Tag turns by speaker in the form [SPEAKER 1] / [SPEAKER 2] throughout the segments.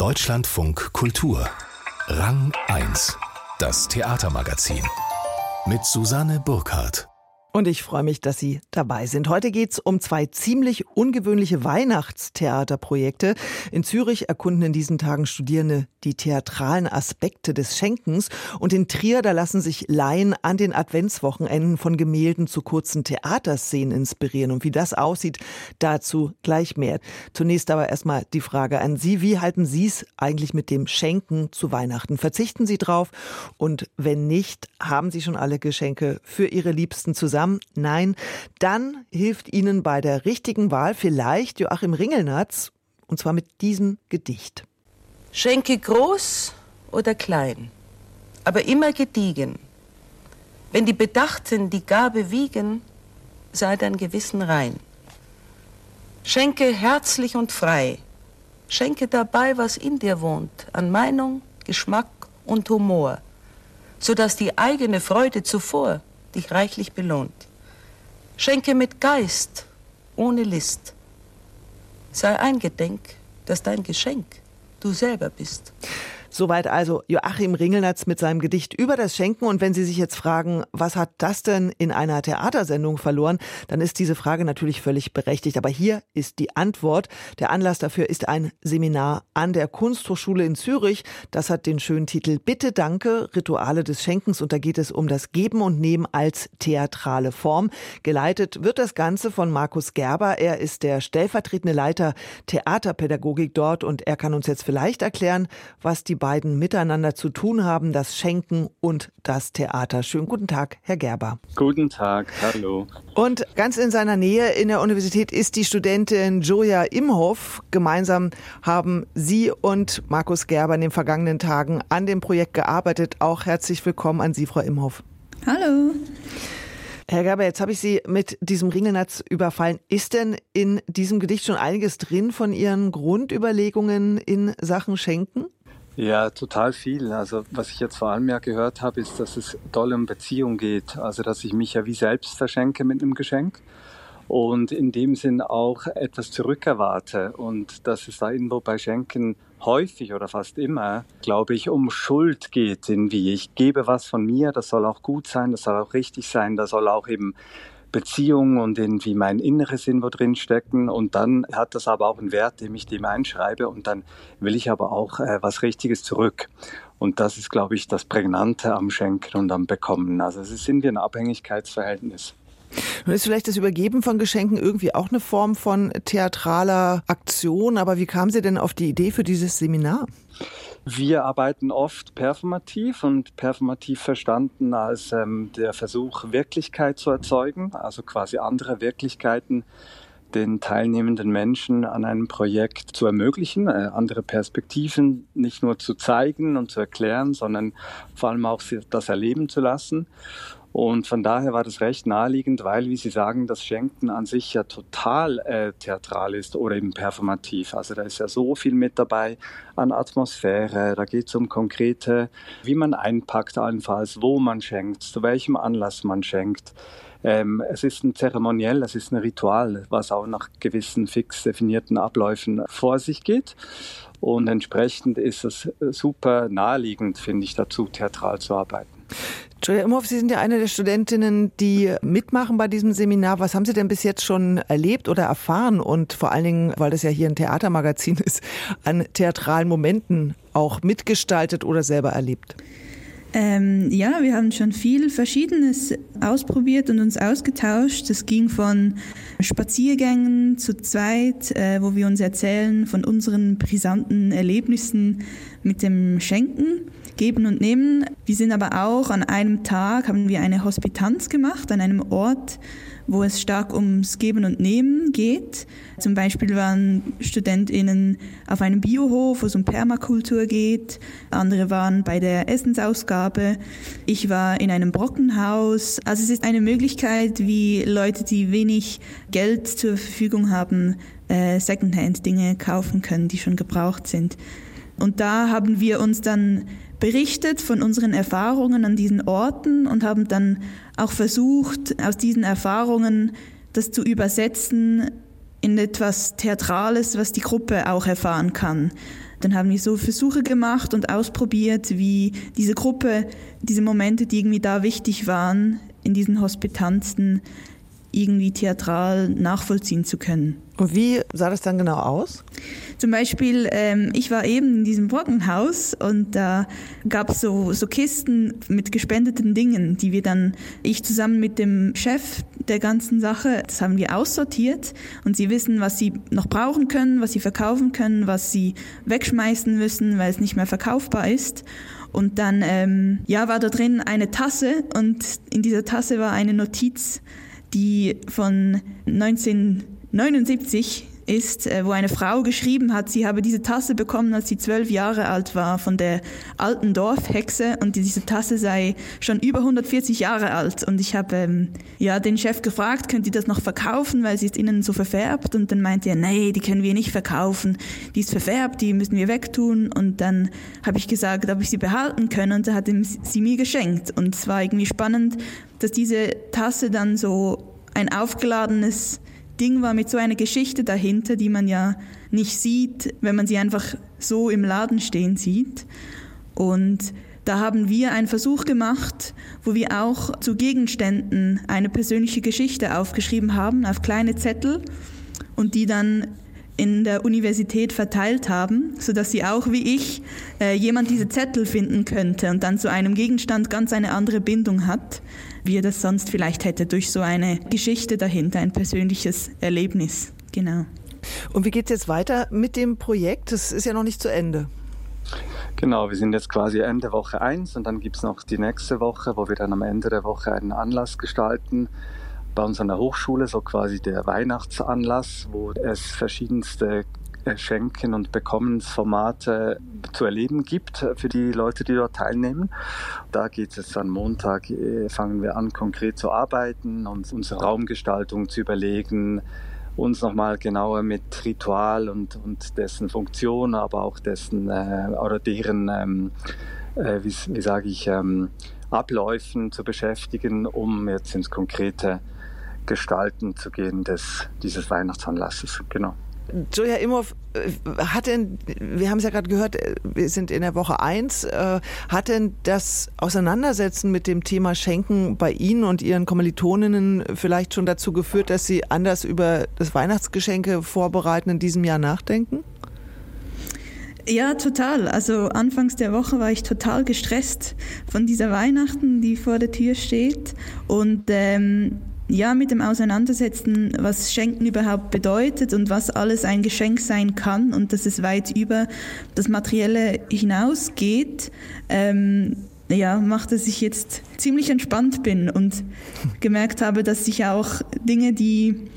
[SPEAKER 1] Deutschlandfunk Kultur. Rang 1 Das Theatermagazin. Mit Susanne Burkhardt
[SPEAKER 2] und ich freue mich, dass Sie dabei sind. Heute geht es um zwei ziemlich ungewöhnliche Weihnachtstheaterprojekte. In Zürich erkunden in diesen Tagen Studierende die theatralen Aspekte des Schenkens. Und in Trier, da lassen sich Laien an den Adventswochenenden von Gemälden zu kurzen Theaterszenen inspirieren. Und wie das aussieht, dazu gleich mehr. Zunächst aber erstmal die Frage an Sie. Wie halten Sie es eigentlich mit dem Schenken zu Weihnachten? Verzichten Sie drauf? Und wenn nicht, haben Sie schon alle Geschenke für Ihre Liebsten zusammen? Zusammen? Nein. Dann hilft Ihnen bei der richtigen Wahl vielleicht Joachim Ringelnatz, und zwar mit diesem Gedicht.
[SPEAKER 3] Schenke groß oder klein, aber immer gediegen. Wenn die Bedachten die Gabe wiegen, sei dein Gewissen rein. Schenke herzlich und frei. Schenke dabei, was in dir wohnt, an Meinung, Geschmack und Humor, so dass die eigene Freude zuvor dich reichlich belohnt. Schenke mit Geist, ohne List. Sei eingedenk, dass dein Geschenk du selber bist.
[SPEAKER 2] Soweit also Joachim Ringelnatz mit seinem Gedicht über das Schenken. Und wenn Sie sich jetzt fragen, was hat das denn in einer Theatersendung verloren, dann ist diese Frage natürlich völlig berechtigt. Aber hier ist die Antwort. Der Anlass dafür ist ein Seminar an der Kunsthochschule in Zürich. Das hat den schönen Titel Bitte Danke, Rituale des Schenkens. Und da geht es um das Geben und Nehmen als theatrale Form. Geleitet wird das Ganze von Markus Gerber. Er ist der stellvertretende Leiter Theaterpädagogik dort und er kann uns jetzt vielleicht erklären, was die beiden miteinander zu tun haben, das Schenken und das Theater. Schönen guten Tag, Herr Gerber.
[SPEAKER 4] Guten Tag, hallo.
[SPEAKER 2] Und ganz in seiner Nähe in der Universität ist die Studentin Joja Imhoff. Gemeinsam haben Sie und Markus Gerber in den vergangenen Tagen an dem Projekt gearbeitet. Auch herzlich willkommen an Sie, Frau Imhoff.
[SPEAKER 5] Hallo.
[SPEAKER 2] Herr Gerber, jetzt habe ich Sie mit diesem Ringelnatz überfallen. Ist denn in diesem Gedicht schon einiges drin von Ihren Grundüberlegungen in Sachen Schenken?
[SPEAKER 4] Ja, total viel. Also was ich jetzt vor allem ja gehört habe, ist, dass es toll um Beziehung geht. Also dass ich mich ja wie selbst verschenke mit einem Geschenk und in dem Sinn auch etwas zurückerwarte und dass es da irgendwo bei Schenken häufig oder fast immer, glaube ich, um Schuld geht irgendwie. Ich gebe was von mir, das soll auch gut sein, das soll auch richtig sein, das soll auch eben Beziehung und irgendwie mein Inneres in wo drin stecken. Und dann hat das aber auch einen Wert, den ich dem einschreibe. Und dann will ich aber auch äh, was Richtiges zurück. Und das ist, glaube ich, das Prägnante am Schenken und am Bekommen. Also es sind wir ein Abhängigkeitsverhältnis.
[SPEAKER 2] Nun ist vielleicht das Übergeben von Geschenken irgendwie auch eine Form von theatraler Aktion, aber wie kam Sie denn auf die Idee für dieses Seminar?
[SPEAKER 4] Wir arbeiten oft performativ und performativ verstanden als ähm, der Versuch, Wirklichkeit zu erzeugen, also quasi andere Wirklichkeiten den teilnehmenden Menschen an einem Projekt zu ermöglichen, äh, andere Perspektiven nicht nur zu zeigen und zu erklären, sondern vor allem auch das erleben zu lassen. Und von daher war das recht naheliegend, weil, wie Sie sagen, das Schenken an sich ja total äh, theatral ist oder eben performativ. Also da ist ja so viel mit dabei an Atmosphäre, da geht es um konkrete, wie man einpackt allenfalls, wo man schenkt, zu welchem Anlass man schenkt. Ähm, es ist ein Zeremoniell, es ist ein Ritual, was auch nach gewissen fix definierten Abläufen vor sich geht. Und entsprechend ist es super naheliegend, finde ich, dazu theatral zu arbeiten.
[SPEAKER 2] Julia Imhoff, Sie sind ja eine der Studentinnen, die mitmachen bei diesem Seminar. Was haben Sie denn bis jetzt schon erlebt oder erfahren? Und vor allen Dingen, weil das ja hier ein Theatermagazin ist, an theatralen Momenten auch mitgestaltet oder selber erlebt?
[SPEAKER 5] Ähm, ja, wir haben schon viel Verschiedenes ausprobiert und uns ausgetauscht. Das ging von Spaziergängen zu zweit, äh, wo wir uns erzählen von unseren brisanten Erlebnissen mit dem Schenken, Geben und Nehmen. Wir sind aber auch an einem Tag, haben wir eine Hospitanz gemacht, an einem Ort, wo es stark ums Geben und Nehmen geht. Zum Beispiel waren StudentInnen auf einem Biohof, wo es um Permakultur geht. Andere waren bei der Essensausgabe. Ich war in einem Brockenhaus. Also es ist eine Möglichkeit, wie Leute, die wenig Geld zur Verfügung haben, äh, Secondhand-Dinge kaufen können, die schon gebraucht sind. Und da haben wir uns dann berichtet von unseren Erfahrungen an diesen Orten und haben dann auch versucht, aus diesen Erfahrungen das zu übersetzen in etwas Theatrales, was die Gruppe auch erfahren kann. Dann haben wir so Versuche gemacht und ausprobiert, wie diese Gruppe, diese Momente, die irgendwie da wichtig waren, in diesen Hospitanzen irgendwie theatral nachvollziehen zu können.
[SPEAKER 2] Und wie sah das dann genau aus?
[SPEAKER 5] Zum Beispiel, ähm, ich war eben in diesem Brockenhaus und da gab es so, so Kisten mit gespendeten Dingen, die wir dann, ich zusammen mit dem Chef der ganzen Sache, das haben wir aussortiert und sie wissen, was sie noch brauchen können, was sie verkaufen können, was sie wegschmeißen müssen, weil es nicht mehr verkaufbar ist. Und dann ähm, ja, war da drin eine Tasse und in dieser Tasse war eine Notiz, die von 1979 ist, äh, wo eine Frau geschrieben hat, sie habe diese Tasse bekommen, als sie zwölf Jahre alt war, von der alten Dorfhexe und diese Tasse sei schon über 140 Jahre alt. Und ich habe ähm, ja den Chef gefragt, könnt ihr das noch verkaufen, weil sie ist innen so verfärbt? Und dann meinte er, nee, die können wir nicht verkaufen, die ist verfärbt, die müssen wir wegtun. Und dann habe ich gesagt, ob ich sie behalten können und er hat sie mir geschenkt. Und es war irgendwie spannend, dass diese Tasse dann so ein aufgeladenes Ding war mit so einer Geschichte dahinter, die man ja nicht sieht, wenn man sie einfach so im Laden stehen sieht. Und da haben wir einen Versuch gemacht, wo wir auch zu Gegenständen eine persönliche Geschichte aufgeschrieben haben auf kleine Zettel und die dann in der Universität verteilt haben, sodass sie auch wie ich äh, jemand diese Zettel finden könnte und dann zu einem Gegenstand ganz eine andere Bindung hat, wie er das sonst vielleicht hätte durch so eine Geschichte dahinter, ein persönliches Erlebnis. Genau.
[SPEAKER 2] Und wie geht es jetzt weiter mit dem Projekt? Das ist ja noch nicht zu Ende.
[SPEAKER 4] Genau, wir sind jetzt quasi Ende Woche 1 und dann gibt es noch die nächste Woche, wo wir dann am Ende der Woche einen Anlass gestalten, bei uns an der Hochschule, so quasi der Weihnachtsanlass, wo es verschiedenste Schenken- und Bekommensformate zu erleben gibt für die Leute, die dort teilnehmen. Da geht es dann Montag, äh, fangen wir an, konkret zu arbeiten und unsere Raumgestaltung zu überlegen, uns nochmal genauer mit Ritual und, und dessen Funktion, aber auch dessen äh, oder deren, ähm, äh, wie, wie sage ich, ähm, Abläufen zu beschäftigen, um jetzt ins konkrete Gestalten zu gehen des, dieses Weihnachtsanlasses. Genau.
[SPEAKER 2] Joja Imhoff, äh, hat denn, wir haben es ja gerade gehört, äh, wir sind in der Woche eins, äh, hat denn das Auseinandersetzen mit dem Thema Schenken bei Ihnen und Ihren Kommilitoninnen vielleicht schon dazu geführt, dass Sie anders über das Weihnachtsgeschenke vorbereiten in diesem Jahr nachdenken?
[SPEAKER 5] Ja, total. Also anfangs der Woche war ich total gestresst von dieser Weihnachten, die vor der Tür steht. Und ähm, ja, mit dem Auseinandersetzen, was Schenken überhaupt bedeutet und was alles ein Geschenk sein kann und dass es weit über das Materielle hinausgeht, ähm, ja, macht, dass ich jetzt ziemlich entspannt bin und gemerkt habe, dass ich auch Dinge, die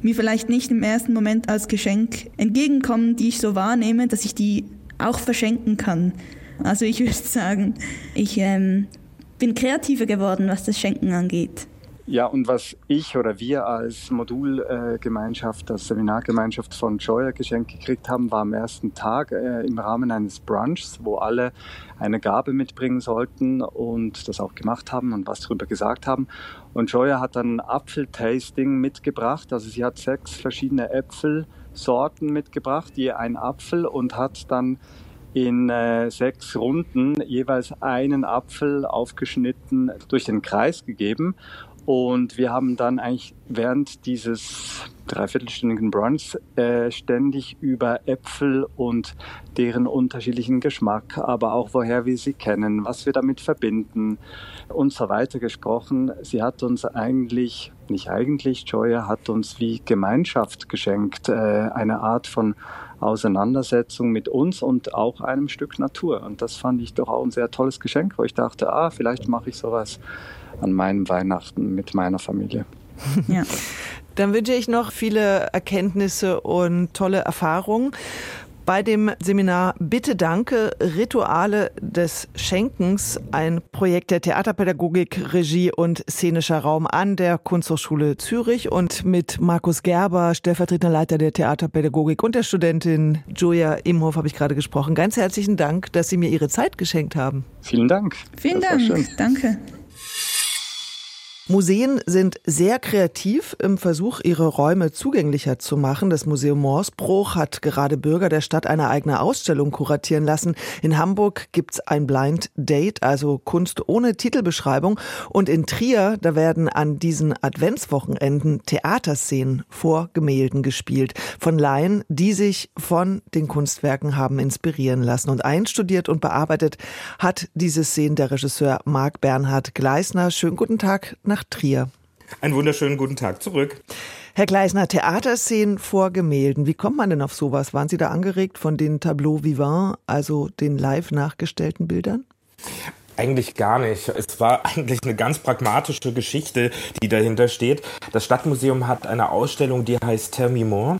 [SPEAKER 5] mir vielleicht nicht im ersten Moment als Geschenk entgegenkommen, die ich so wahrnehme, dass ich die auch verschenken kann. Also ich würde sagen, ich ähm, bin kreativer geworden, was das Schenken angeht.
[SPEAKER 4] Ja, und was ich oder wir als Modulgemeinschaft, als Seminargemeinschaft von Joya geschenkt gekriegt haben, war am ersten Tag äh, im Rahmen eines Brunchs, wo alle eine Gabe mitbringen sollten und das auch gemacht haben und was darüber gesagt haben. Und Joya hat dann Apfeltasting mitgebracht, also sie hat sechs verschiedene Äpfelsorten mitgebracht, je ein Apfel und hat dann in äh, sechs Runden jeweils einen Apfel aufgeschnitten durch den Kreis gegeben. Und wir haben dann eigentlich während dieses dreiviertelstündigen Brunchs äh, ständig über Äpfel und deren unterschiedlichen Geschmack, aber auch woher wir sie kennen, was wir damit verbinden und so weiter gesprochen. Sie hat uns eigentlich, nicht eigentlich, Joya hat uns wie Gemeinschaft geschenkt, äh, eine Art von Auseinandersetzung mit uns und auch einem Stück Natur. Und das fand ich doch auch ein sehr tolles Geschenk, wo ich dachte, ah, vielleicht mache ich sowas an meinem Weihnachten mit meiner Familie.
[SPEAKER 2] Ja. Dann wünsche ich noch viele Erkenntnisse und tolle Erfahrungen bei dem Seminar Bitte Danke, Rituale des Schenkens, ein Projekt der Theaterpädagogik, Regie und szenischer Raum an der Kunsthochschule Zürich und mit Markus Gerber, stellvertretender Leiter der Theaterpädagogik und der Studentin Julia Imhoff habe ich gerade gesprochen. Ganz herzlichen Dank, dass Sie mir Ihre Zeit geschenkt haben.
[SPEAKER 4] Vielen Dank.
[SPEAKER 5] Vielen Dank. Danke.
[SPEAKER 2] Museen sind sehr kreativ im Versuch, ihre Räume zugänglicher zu machen. Das Museum Morsbruch hat gerade Bürger der Stadt eine eigene Ausstellung kuratieren lassen. In Hamburg gibt's ein Blind Date, also Kunst ohne Titelbeschreibung. Und in Trier, da werden an diesen Adventswochenenden Theaterszenen vor Gemälden gespielt. Von Laien, die sich von den Kunstwerken haben inspirieren lassen. Und einstudiert und bearbeitet hat diese Szenen der Regisseur Marc Bernhard Gleisner. Schönen guten Tag nach nach Trier.
[SPEAKER 4] Einen wunderschönen guten Tag zurück.
[SPEAKER 2] Herr Gleisner, Theaterszenen vor Gemälden. Wie kommt man denn auf sowas? Waren Sie da angeregt von den Tableaux vivants, also den live nachgestellten Bildern?
[SPEAKER 4] Eigentlich gar nicht. Es war eigentlich eine ganz pragmatische Geschichte, die dahinter steht. Das Stadtmuseum hat eine Ausstellung, die heißt More.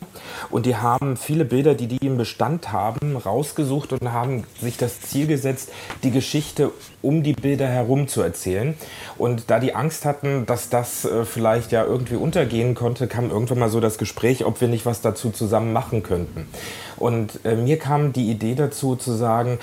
[SPEAKER 4] Und die haben viele Bilder, die die im Bestand haben, rausgesucht und haben sich das Ziel gesetzt, die Geschichte um die Bilder herum zu erzählen. Und da die Angst hatten, dass das äh, vielleicht ja irgendwie untergehen konnte, kam irgendwann mal so das Gespräch, ob wir nicht was dazu zusammen machen könnten. Und äh, mir kam die Idee dazu zu sagen,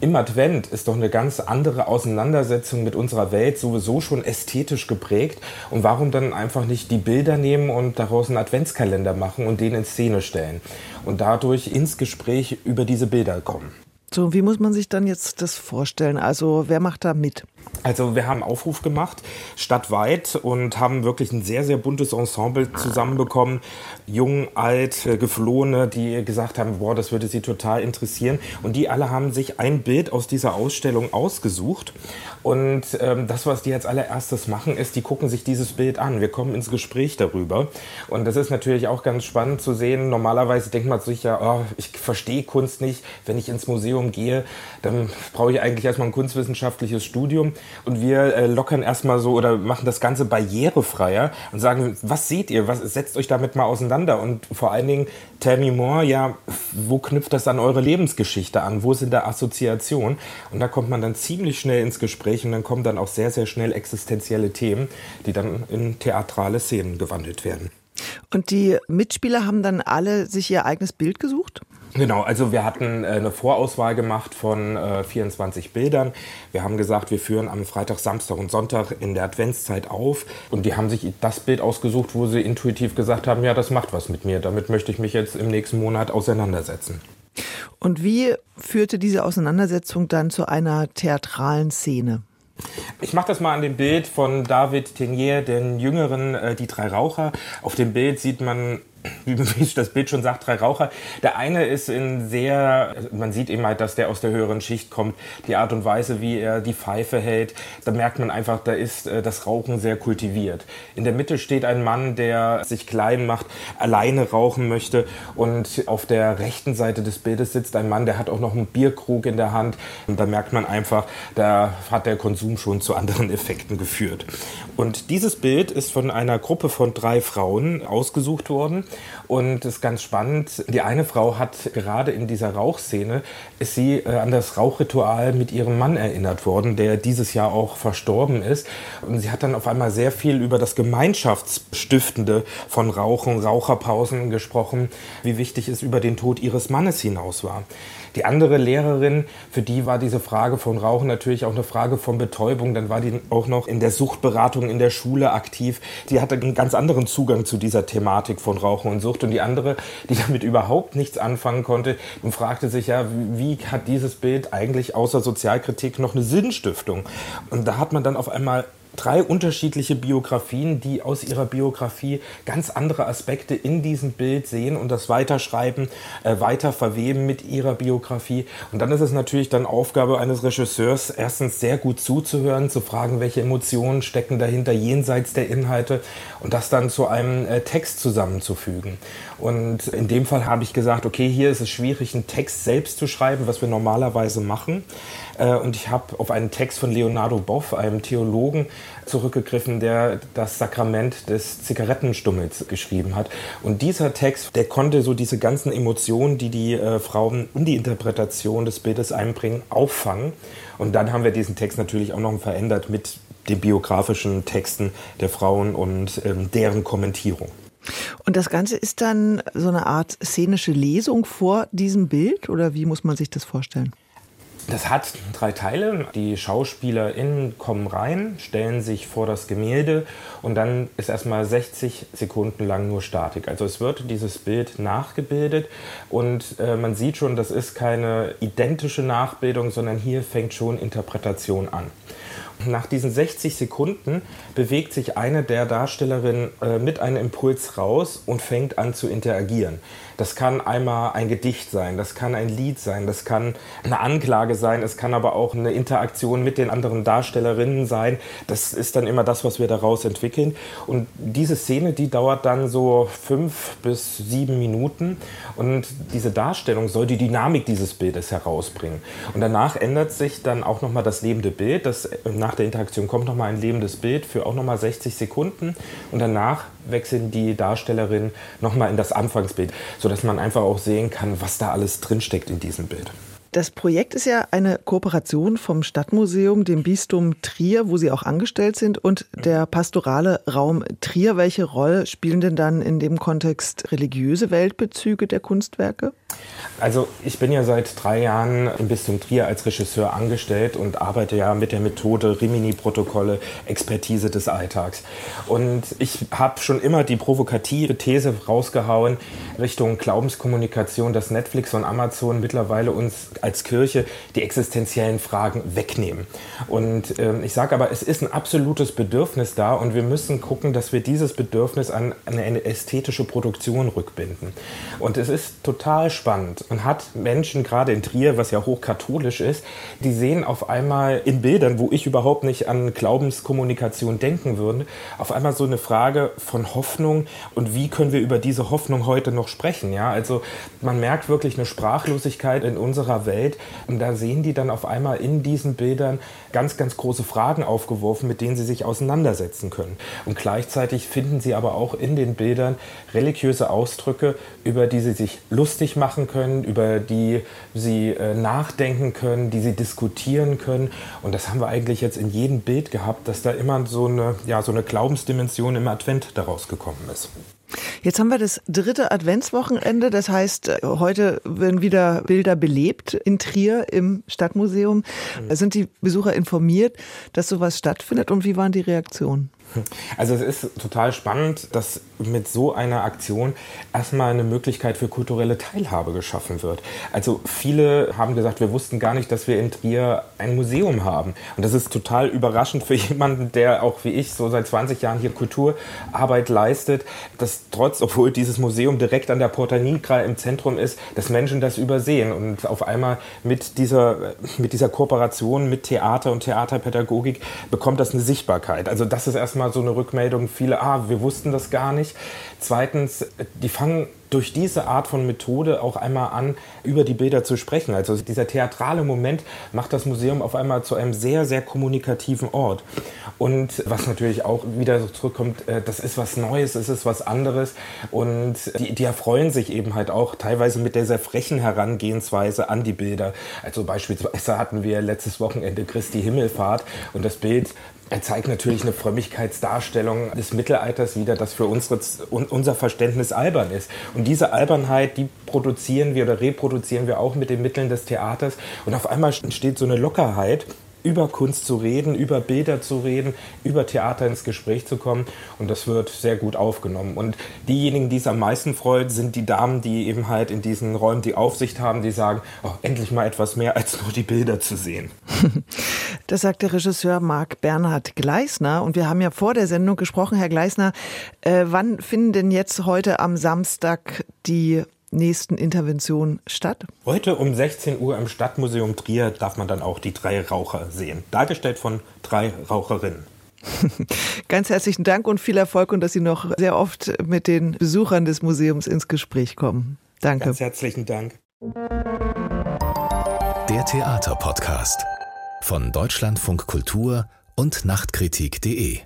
[SPEAKER 4] im Advent ist doch eine ganz andere Auseinandersetzung mit unserer Welt sowieso schon ästhetisch geprägt. Und warum dann einfach nicht die Bilder nehmen und daraus einen Adventskalender machen und den in Szene stellen und dadurch ins Gespräch über diese Bilder kommen.
[SPEAKER 2] So, wie muss man sich dann jetzt das vorstellen? Also, wer macht da mit?
[SPEAKER 4] Also wir haben Aufruf gemacht, stadtweit, und haben wirklich ein sehr, sehr buntes Ensemble zusammenbekommen. Jung, alt, äh, Geflohene, die gesagt haben, boah, das würde sie total interessieren. Und die alle haben sich ein Bild aus dieser Ausstellung ausgesucht. Und ähm, das, was die als allererstes machen, ist, die gucken sich dieses Bild an. Wir kommen ins Gespräch darüber. Und das ist natürlich auch ganz spannend zu sehen. Normalerweise denkt man sich ja, oh, ich verstehe Kunst nicht. Wenn ich ins Museum gehe, dann brauche ich eigentlich erstmal ein kunstwissenschaftliches Studium und wir äh, lockern erstmal so oder machen das Ganze barrierefreier und sagen, was seht ihr, was setzt euch damit mal auseinander und vor allen Dingen Tell Me More, ja, wo knüpft das an eure Lebensgeschichte an, wo sind da Assoziationen und da kommt man dann ziemlich schnell ins Gespräch und dann kommen dann auch sehr, sehr schnell existenzielle Themen, die dann in theatrale Szenen gewandelt werden.
[SPEAKER 2] Und die Mitspieler haben dann alle sich ihr eigenes Bild gesucht?
[SPEAKER 4] Genau, also wir hatten äh, eine Vorauswahl gemacht von äh, 24 Bildern. Wir haben gesagt, wir führen am Freitag, Samstag und Sonntag in der Adventszeit auf. Und die haben sich das Bild ausgesucht, wo sie intuitiv gesagt haben, ja, das macht was mit mir. Damit möchte ich mich jetzt im nächsten Monat auseinandersetzen.
[SPEAKER 2] Und wie führte diese Auseinandersetzung dann zu einer theatralen Szene?
[SPEAKER 4] Ich mache das mal an dem Bild von David Tenier, den Jüngeren, äh, die drei Raucher. Auf dem Bild sieht man wie das Bild schon sagt, drei Raucher. Der eine ist in sehr, man sieht eben halt, dass der aus der höheren Schicht kommt. Die Art und Weise, wie er die Pfeife hält, da merkt man einfach, da ist äh, das Rauchen sehr kultiviert. In der Mitte steht ein Mann, der sich klein macht, alleine rauchen möchte. Und auf der rechten Seite des Bildes sitzt ein Mann, der hat auch noch einen Bierkrug in der Hand. Und da merkt man einfach, da hat der Konsum schon zu anderen Effekten geführt. Und dieses Bild ist von einer Gruppe von drei Frauen ausgesucht worden. Und es ist ganz spannend. Die eine Frau hat gerade in dieser Rauchszene, ist sie äh, an das Rauchritual mit ihrem Mann erinnert worden, der dieses Jahr auch verstorben ist. Und sie hat dann auf einmal sehr viel über das Gemeinschaftsstiftende von Rauchen, Raucherpausen gesprochen, wie wichtig es über den Tod ihres Mannes hinaus war. Die andere Lehrerin, für die war diese Frage von Rauchen natürlich auch eine Frage von Betäubung. Dann war die auch noch in der Suchtberatung in der Schule aktiv. Die hatte einen ganz anderen Zugang zu dieser Thematik von Rauchen und Sucht. Und die andere, die damit überhaupt nichts anfangen konnte und fragte sich ja, wie hat dieses Bild eigentlich außer Sozialkritik noch eine Sinnstiftung? Und da hat man dann auf einmal drei unterschiedliche Biografien, die aus ihrer Biografie ganz andere Aspekte in diesem Bild sehen und das weiterschreiben, äh, weiter verweben mit ihrer Biografie. Und dann ist es natürlich dann Aufgabe eines Regisseurs, erstens sehr gut zuzuhören, zu fragen, welche Emotionen stecken dahinter jenseits der Inhalte und das dann zu einem äh, Text zusammenzufügen. Und in dem Fall habe ich gesagt, okay, hier ist es schwierig, einen Text selbst zu schreiben, was wir normalerweise machen. Äh, und ich habe auf einen Text von Leonardo Boff, einem Theologen, zurückgegriffen, der das Sakrament des Zigarettenstummels geschrieben hat. Und dieser Text, der konnte so diese ganzen Emotionen, die die äh, Frauen in die Interpretation des Bildes einbringen, auffangen. Und dann haben wir diesen Text natürlich auch noch verändert mit den biografischen Texten der Frauen und ähm, deren Kommentierung.
[SPEAKER 2] Und das Ganze ist dann so eine Art szenische Lesung vor diesem Bild oder wie muss man sich das vorstellen?
[SPEAKER 4] Das hat drei Teile. Die SchauspielerInnen kommen rein, stellen sich vor das Gemälde und dann ist erstmal 60 Sekunden lang nur Statik. Also es wird dieses Bild nachgebildet und äh, man sieht schon, das ist keine identische Nachbildung, sondern hier fängt schon Interpretation an. Nach diesen 60 Sekunden bewegt sich eine der Darstellerinnen äh, mit einem Impuls raus und fängt an zu interagieren. Das kann einmal ein Gedicht sein, das kann ein Lied sein, das kann eine Anklage sein, es kann aber auch eine Interaktion mit den anderen Darstellerinnen sein. Das ist dann immer das, was wir daraus entwickeln. Und diese Szene, die dauert dann so fünf bis sieben Minuten und diese Darstellung soll die Dynamik dieses Bildes herausbringen. Und danach ändert sich dann auch nochmal das lebende Bild. Das, nach der Interaktion kommt nochmal ein lebendes Bild für auch nochmal 60 Sekunden und danach wechseln die Darstellerinnen nochmal in das Anfangsbild sodass man einfach auch sehen kann, was da alles drinsteckt in diesem Bild.
[SPEAKER 2] Das Projekt ist ja eine Kooperation vom Stadtmuseum, dem Bistum Trier, wo Sie auch angestellt sind, und der pastorale Raum Trier. Welche Rolle spielen denn dann in dem Kontext religiöse Weltbezüge der Kunstwerke?
[SPEAKER 4] Also ich bin ja seit drei Jahren im Bistum Trier als Regisseur angestellt und arbeite ja mit der Methode Rimini-Protokolle, Expertise des Alltags. Und ich habe schon immer die provokative These rausgehauen Richtung Glaubenskommunikation, dass Netflix und Amazon mittlerweile uns als Kirche die existenziellen Fragen wegnehmen. Und ähm, ich sage aber, es ist ein absolutes Bedürfnis da und wir müssen gucken, dass wir dieses Bedürfnis an eine ästhetische Produktion rückbinden. Und es ist total spannend. Man hat Menschen, gerade in Trier, was ja hochkatholisch ist, die sehen auf einmal in Bildern, wo ich überhaupt nicht an Glaubenskommunikation denken würde, auf einmal so eine Frage von Hoffnung und wie können wir über diese Hoffnung heute noch sprechen. Ja? Also man merkt wirklich eine Sprachlosigkeit in unserer Welt Welt. Und da sehen die dann auf einmal in diesen Bildern ganz, ganz große Fragen aufgeworfen, mit denen sie sich auseinandersetzen können. Und gleichzeitig finden sie aber auch in den Bildern religiöse Ausdrücke, über die sie sich lustig machen können, über die sie äh, nachdenken können, die sie diskutieren können. Und das haben wir eigentlich jetzt in jedem Bild gehabt, dass da immer so eine, ja, so eine Glaubensdimension im Advent daraus gekommen ist.
[SPEAKER 2] Jetzt haben wir das dritte Adventswochenende. Das heißt, heute werden wieder Bilder belebt in Trier im Stadtmuseum. Mhm. Sind die Besucher informiert, dass sowas stattfindet und wie waren die Reaktionen?
[SPEAKER 4] Also es ist total spannend, dass mit so einer Aktion erstmal eine Möglichkeit für kulturelle Teilhabe geschaffen wird. Also viele haben gesagt, wir wussten gar nicht, dass wir in Trier ein Museum haben. Und das ist total überraschend für jemanden, der auch wie ich so seit 20 Jahren hier Kulturarbeit leistet, dass trotz, obwohl dieses Museum direkt an der Porta Nigra im Zentrum ist, dass Menschen das übersehen und auf einmal mit dieser, mit dieser Kooperation mit Theater und Theaterpädagogik bekommt das eine Sichtbarkeit. Also das ist erstmal so eine Rückmeldung, viele, ah, wir wussten das gar nicht. Zweitens, die fangen durch diese Art von Methode auch einmal an, über die Bilder zu sprechen. Also dieser theatrale Moment macht das Museum auf einmal zu einem sehr, sehr kommunikativen Ort. Und was natürlich auch wieder so zurückkommt, äh, das ist was Neues, es ist was anderes. Und die, die erfreuen sich eben halt auch teilweise mit dieser frechen Herangehensweise an die Bilder. Also beispielsweise hatten wir letztes Wochenende Christi Himmelfahrt und das Bild er zeigt natürlich eine Frömmigkeitsdarstellung des Mittelalters wieder, das für unsere, unser Verständnis albern ist. Und diese Albernheit, die produzieren wir oder reproduzieren wir auch mit den Mitteln des Theaters. Und auf einmal entsteht so eine Lockerheit, über Kunst zu reden, über Bilder zu reden, über Theater ins Gespräch zu kommen. Und das wird sehr gut aufgenommen. Und diejenigen, die es am meisten freut, sind die Damen, die eben halt in diesen Räumen die Aufsicht haben, die sagen, oh, endlich mal etwas mehr als nur die Bilder zu sehen.
[SPEAKER 2] Das sagt der Regisseur Marc Bernhard Gleisner. Und wir haben ja vor der Sendung gesprochen, Herr Gleisner, äh, wann finden denn jetzt heute am Samstag die nächsten Intervention statt?
[SPEAKER 4] Heute um 16 Uhr im Stadtmuseum Trier darf man dann auch die drei Raucher sehen. Dargestellt von drei Raucherinnen.
[SPEAKER 2] Ganz herzlichen Dank und viel Erfolg und dass Sie noch sehr oft mit den Besuchern des Museums ins Gespräch kommen. Danke.
[SPEAKER 4] Ganz herzlichen Dank.
[SPEAKER 1] Der Theaterpodcast von Deutschlandfunk Kultur und Nachtkritik.de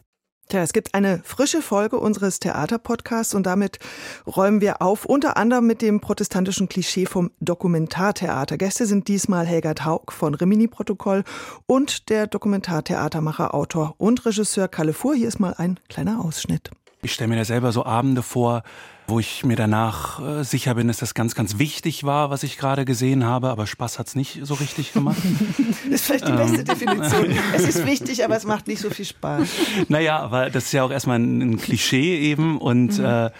[SPEAKER 2] Tja, es gibt eine frische Folge unseres Theaterpodcasts und damit räumen wir auf, unter anderem mit dem protestantischen Klischee vom Dokumentartheater. Gäste sind diesmal Helga Taug von Rimini Protokoll und der Dokumentartheatermacher, Autor und Regisseur Kalle Fuhr. Hier ist mal ein kleiner Ausschnitt.
[SPEAKER 6] Ich stelle mir da selber so Abende vor, wo ich mir danach äh, sicher bin, dass das ganz, ganz wichtig war, was ich gerade gesehen habe, aber Spaß hat's nicht so richtig gemacht.
[SPEAKER 2] das ist vielleicht die beste ähm. Definition. es ist wichtig, aber es macht nicht so viel Spaß.
[SPEAKER 6] Naja, aber das ist ja auch erstmal ein, ein Klischee eben und mhm. äh,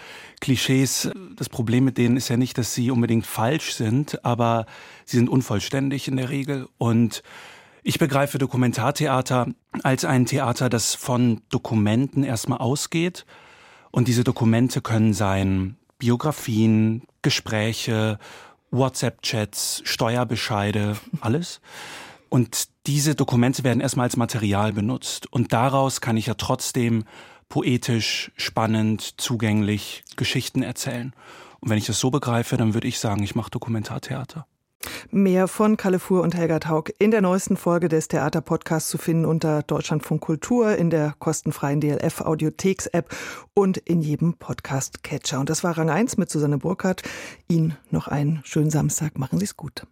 [SPEAKER 6] Klischees, das Problem mit denen ist ja nicht, dass sie unbedingt falsch sind, aber sie sind unvollständig in der Regel und ich begreife Dokumentartheater als ein Theater, das von Dokumenten erstmal ausgeht. Und diese Dokumente können sein Biografien, Gespräche, WhatsApp-Chats, Steuerbescheide, alles. Und diese Dokumente werden erstmal als Material benutzt. Und daraus kann ich ja trotzdem poetisch, spannend, zugänglich Geschichten erzählen. Und wenn ich das so begreife, dann würde ich sagen, ich mache Dokumentartheater.
[SPEAKER 2] Mehr von Kalle Fuhr und Helga Taug in der neuesten Folge des Theaterpodcasts zu finden unter Deutschlandfunk Kultur in der kostenfreien DLF Audiotheks App und in jedem Podcast Catcher. Und das war Rang 1 mit Susanne Burkhardt. Ihnen noch einen schönen Samstag. Machen Sie es gut.